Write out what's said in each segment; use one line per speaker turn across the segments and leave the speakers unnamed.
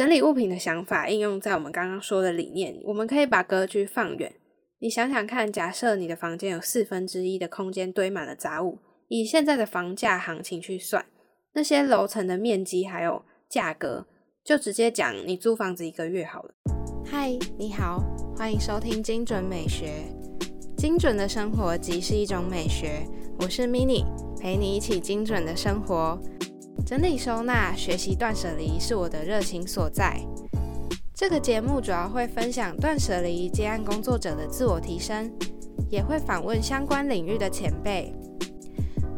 整理物品的想法应用在我们刚刚说的理念，我们可以把格局放远。你想想看，假设你的房间有四分之一的空间堆满了杂物，以现在的房价行情去算，那些楼层的面积还有价格，就直接讲你租房子一个月好了。
嗨，你好，欢迎收听精准美学。精准的生活即是一种美学。我是 Mini，陪你一起精准的生活。整理收纳、学习断舍离是我的热情所在。这个节目主要会分享断舍离接案工作者的自我提升，也会访问相关领域的前辈。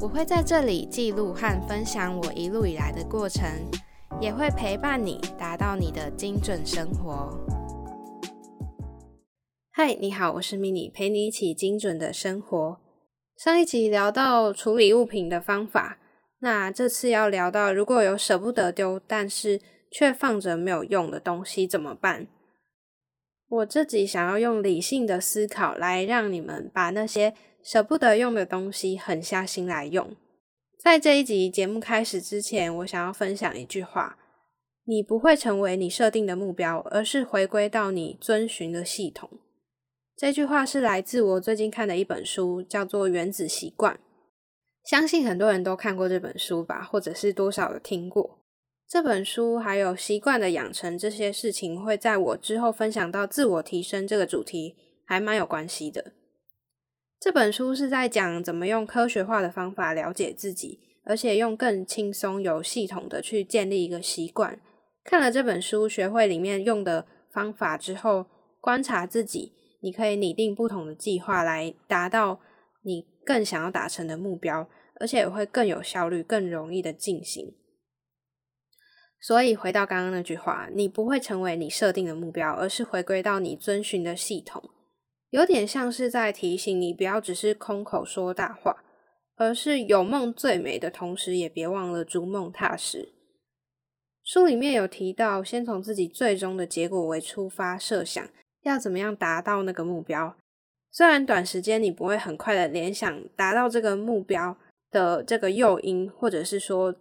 我会在这里记录和分享我一路以来的过程，也会陪伴你达到你的精准生活。
嗨，你好，我是 Mini，陪你一起精准的生活。上一集聊到处理物品的方法，那这次要聊到如果有舍不得丢，但是却放着没有用的东西怎么办？我自己想要用理性的思考来让你们把那些舍不得用的东西狠下心来用。在这一集节目开始之前，我想要分享一句话：你不会成为你设定的目标，而是回归到你遵循的系统。这句话是来自我最近看的一本书，叫做《原子习惯》。相信很多人都看过这本书吧，或者是多少有听过。这本书还有习惯的养成这些事情，会在我之后分享到自我提升这个主题，还蛮有关系的。这本书是在讲怎么用科学化的方法了解自己，而且用更轻松、有系统的去建立一个习惯。看了这本书，学会里面用的方法之后，观察自己，你可以拟定不同的计划来达到你更想要达成的目标，而且也会更有效率、更容易的进行。所以回到刚刚那句话，你不会成为你设定的目标，而是回归到你遵循的系统。有点像是在提醒你，不要只是空口说大话，而是有梦最美的同时，也别忘了逐梦踏实。书里面有提到，先从自己最终的结果为出发设想，要怎么样达到那个目标。虽然短时间你不会很快的联想达到这个目标的这个诱因，或者是说。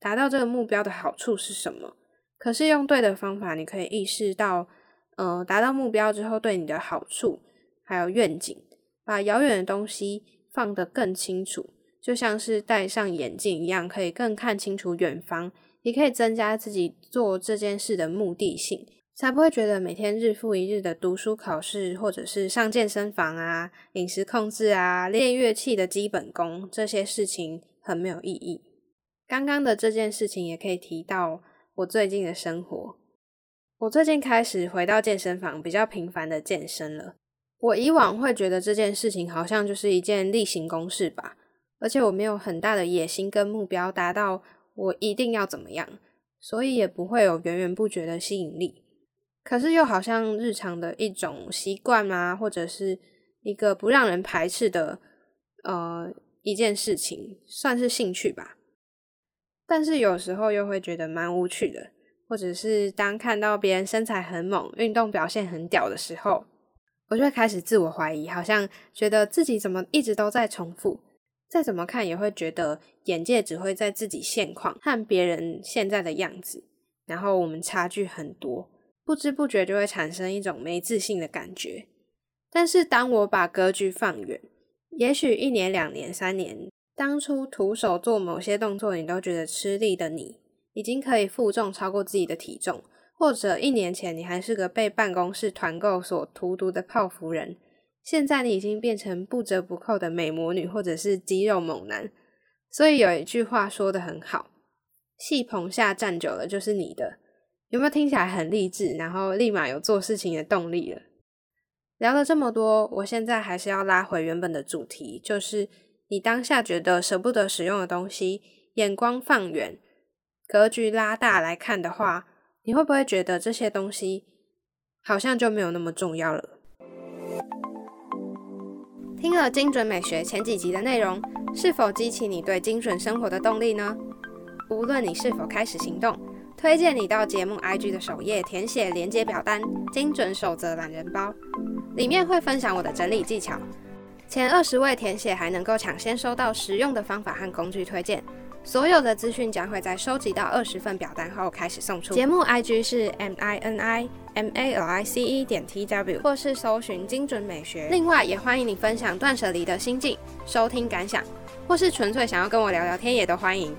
达到这个目标的好处是什么？可是用对的方法，你可以意识到，呃，达到目标之后对你的好处，还有愿景，把遥远的东西放得更清楚，就像是戴上眼镜一样，可以更看清楚远方，也可以增加自己做这件事的目的性，才不会觉得每天日复一日的读书考试，或者是上健身房啊、饮食控制啊、练乐器的基本功这些事情很没有意义。刚刚的这件事情也可以提到我最近的生活。我最近开始回到健身房，比较频繁的健身了。我以往会觉得这件事情好像就是一件例行公事吧，而且我没有很大的野心跟目标达到我一定要怎么样，所以也不会有源源不绝的吸引力。可是又好像日常的一种习惯啊，或者是一个不让人排斥的呃一件事情，算是兴趣吧。但是有时候又会觉得蛮无趣的，或者是当看到别人身材很猛、运动表现很屌的时候，我就会开始自我怀疑，好像觉得自己怎么一直都在重复，再怎么看也会觉得眼界只会在自己现况和别人现在的样子，然后我们差距很多，不知不觉就会产生一种没自信的感觉。但是当我把格局放远，也许一年、两年、三年。当初徒手做某些动作，你都觉得吃力的你，已经可以负重超过自己的体重；或者一年前你还是个被办公室团购所荼毒的泡芙人，现在你已经变成不折不扣的美魔女，或者是肌肉猛男。所以有一句话说的很好：“戏棚下站久了就是你的。”有没有听起来很励志？然后立马有做事情的动力了？聊了这么多，我现在还是要拉回原本的主题，就是。你当下觉得舍不得使用的东西，眼光放远，格局拉大来看的话，你会不会觉得这些东西好像就没有那么重要了？听了精准美学前几集的内容，是否激起你对精准生活的动力呢？无论你是否开始行动，推荐你到节目 IG 的首页填写连接表单“精准守则懒人包”，里面会分享我的整理技巧。前二十位填写还能够抢先收到实用的方法和工具推荐，所有的资讯将会在收集到二十份表单后开始送出。节目 IG 是 M I N I M A L I C E 点 T W，或是搜寻精准美学。另外，也欢迎你分享断舍离的心境、收听感想，或是纯粹想要跟我聊聊天，也都欢迎。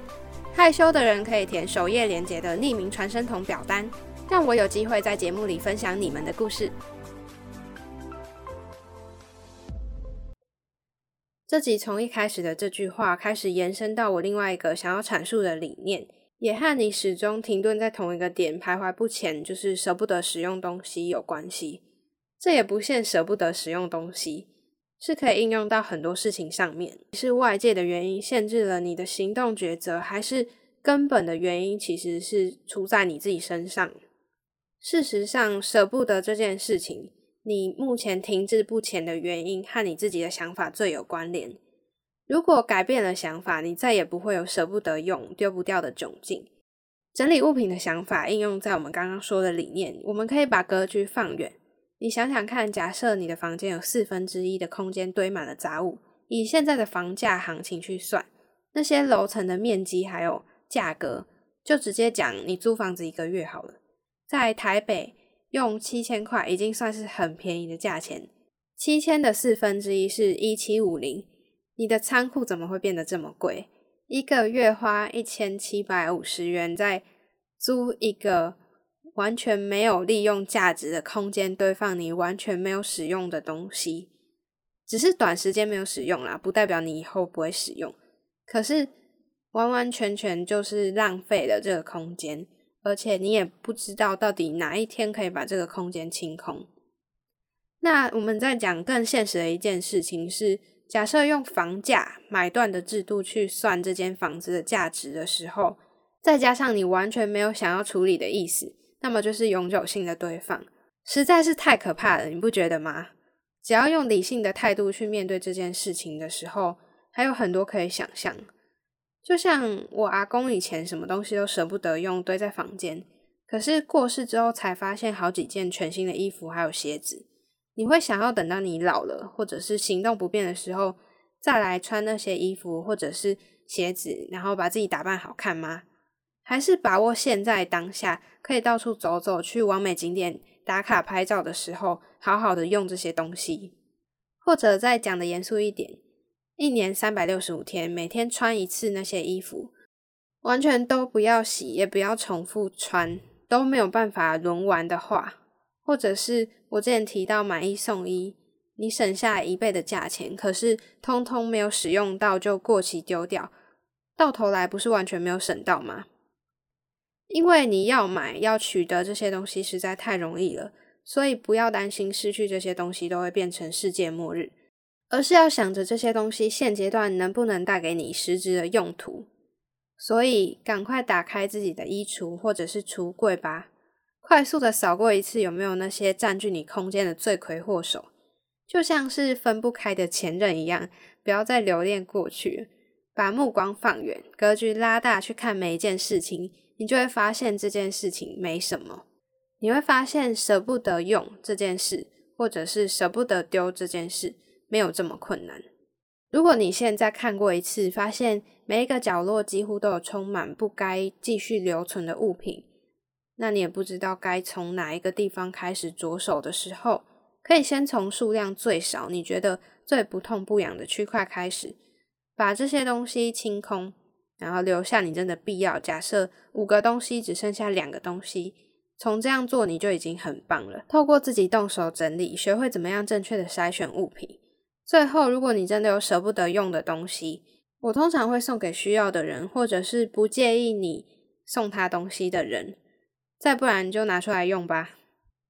害羞的人可以填首页连接的匿名传声筒表单，让我有机会在节目里分享你们的故事。这集从一开始的这句话开始延伸到我另外一个想要阐述的理念，也和你始终停顿在同一个点徘徊不前，就是舍不得使用东西有关系。这也不限舍不得使用东西，是可以应用到很多事情上面。是外界的原因限制了你的行动抉择，还是根本的原因其实是出在你自己身上？事实上，舍不得这件事情。你目前停滞不前的原因和你自己的想法最有关联。如果改变了想法，你再也不会有舍不得用、丢不掉的窘境。整理物品的想法应用在我们刚刚说的理念，我们可以把格局放远。你想想看，假设你的房间有四分之一的空间堆满了杂物，以现在的房价行情去算，那些楼层的面积还有价格，就直接讲你租房子一个月好了，在台北。用七千块已经算是很便宜的价钱，七千的四分之一是一七五零，你的仓库怎么会变得这么贵？一个月花一千七百五十元在租一个完全没有利用价值的空间，堆放你完全没有使用的东西，只是短时间没有使用啦，不代表你以后不会使用，可是完完全全就是浪费了这个空间。而且你也不知道到底哪一天可以把这个空间清空。那我们在讲更现实的一件事情是，假设用房价买断的制度去算这间房子的价值的时候，再加上你完全没有想要处理的意思，那么就是永久性的堆放，实在是太可怕了，你不觉得吗？只要用理性的态度去面对这件事情的时候，还有很多可以想象。就像我阿公以前什么东西都舍不得用，堆在房间。可是过世之后才发现好几件全新的衣服还有鞋子。你会想要等到你老了，或者是行动不便的时候，再来穿那些衣服或者是鞋子，然后把自己打扮好看吗？还是把握现在当下，可以到处走走，去完美景点打卡拍照的时候，好好的用这些东西？或者再讲的严肃一点？一年三百六十五天，每天穿一次那些衣服，完全都不要洗，也不要重复穿，都没有办法轮完的话，或者是我之前提到买一送一，你省下一倍的价钱，可是通通没有使用到就过期丢掉，到头来不是完全没有省到吗？因为你要买要取得这些东西实在太容易了，所以不要担心失去这些东西都会变成世界末日。而是要想着这些东西现阶段能不能带给你实质的用途，所以赶快打开自己的衣橱或者是橱柜吧，快速的扫过一次有没有那些占据你空间的罪魁祸首，就像是分不开的前任一样，不要再留恋过去，把目光放远，格局拉大去看每一件事情，你就会发现这件事情没什么，你会发现舍不得用这件事，或者是舍不得丢这件事。没有这么困难。如果你现在看过一次，发现每一个角落几乎都有充满不该继续留存的物品，那你也不知道该从哪一个地方开始着手的时候，可以先从数量最少、你觉得最不痛不痒的区块开始，把这些东西清空，然后留下你真的必要。假设五个东西只剩下两个东西，从这样做你就已经很棒了。透过自己动手整理，学会怎么样正确的筛选物品。最后，如果你真的有舍不得用的东西，我通常会送给需要的人，或者是不介意你送他东西的人。再不然就拿出来用吧。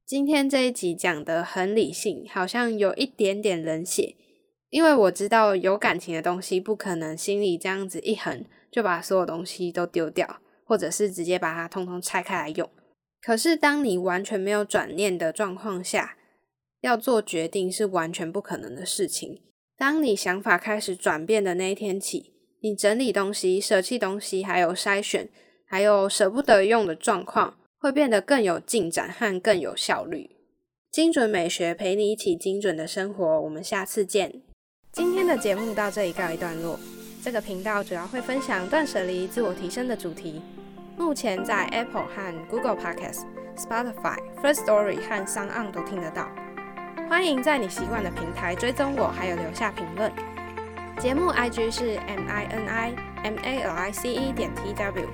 今天这一集讲的很理性，好像有一点点冷血，因为我知道有感情的东西不可能心里这样子一横就把所有东西都丢掉，或者是直接把它通通拆开来用。可是当你完全没有转念的状况下，要做决定是完全不可能的事情。当你想法开始转变的那一天起，你整理东西、舍弃东西，还有筛选，还有舍不得用的状况，会变得更有进展和更有效率。精准美学陪你一起精准的生活，我们下次见。今天的节目到这里告一段落。这个频道主要会分享断舍离、自我提升的主题。目前在 Apple 和 Google Podcast、Spotify、First Story 和 Sound 都听得到。欢迎在你习惯的平台追踪我，还有留下评论。节目 IG 是 M I N I M A L I C E 点 T W，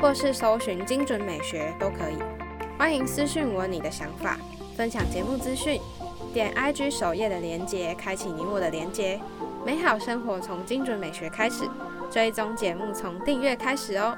或是搜寻精准美学都可以。欢迎私讯我你的想法，分享节目资讯。点 IG 首页的连接，开启你我的连接。美好生活从精准美学开始，追踪节目从订阅开始哦。